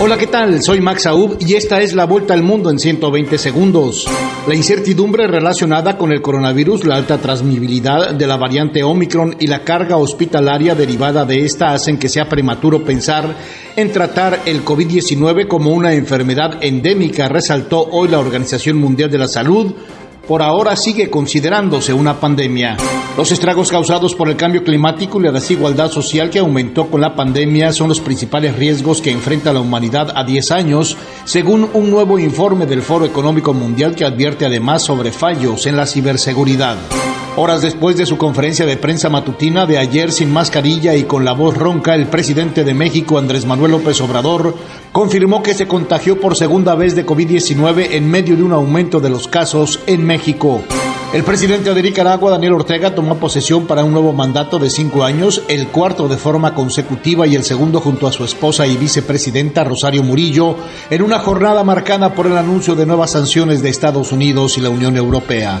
Hola, ¿qué tal? Soy Max Aub y esta es la vuelta al mundo en 120 segundos. La incertidumbre relacionada con el coronavirus, la alta transmisibilidad de la variante Omicron y la carga hospitalaria derivada de esta hacen que sea prematuro pensar en tratar el COVID-19 como una enfermedad endémica, resaltó hoy la Organización Mundial de la Salud por ahora sigue considerándose una pandemia. Los estragos causados por el cambio climático y la desigualdad social que aumentó con la pandemia son los principales riesgos que enfrenta la humanidad a 10 años, según un nuevo informe del Foro Económico Mundial que advierte además sobre fallos en la ciberseguridad. Horas después de su conferencia de prensa matutina de ayer sin mascarilla y con la voz ronca, el presidente de México, Andrés Manuel López Obrador, confirmó que se contagió por segunda vez de COVID-19 en medio de un aumento de los casos en México. El presidente de Nicaragua, Daniel Ortega, tomó posesión para un nuevo mandato de cinco años, el cuarto de forma consecutiva y el segundo junto a su esposa y vicepresidenta Rosario Murillo, en una jornada marcada por el anuncio de nuevas sanciones de Estados Unidos y la Unión Europea.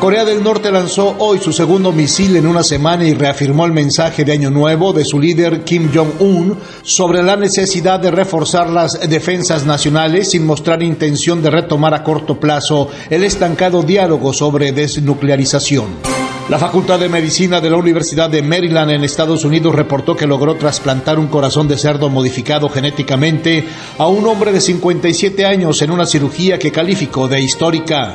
Corea del Norte lanzó hoy su segundo misil en una semana y reafirmó el mensaje de Año Nuevo de su líder Kim Jong-un sobre la necesidad de reforzar las defensas nacionales sin mostrar intención de retomar a corto plazo el estancado diálogo sobre desnuclearización. La Facultad de Medicina de la Universidad de Maryland en Estados Unidos reportó que logró trasplantar un corazón de cerdo modificado genéticamente a un hombre de 57 años en una cirugía que calificó de histórica.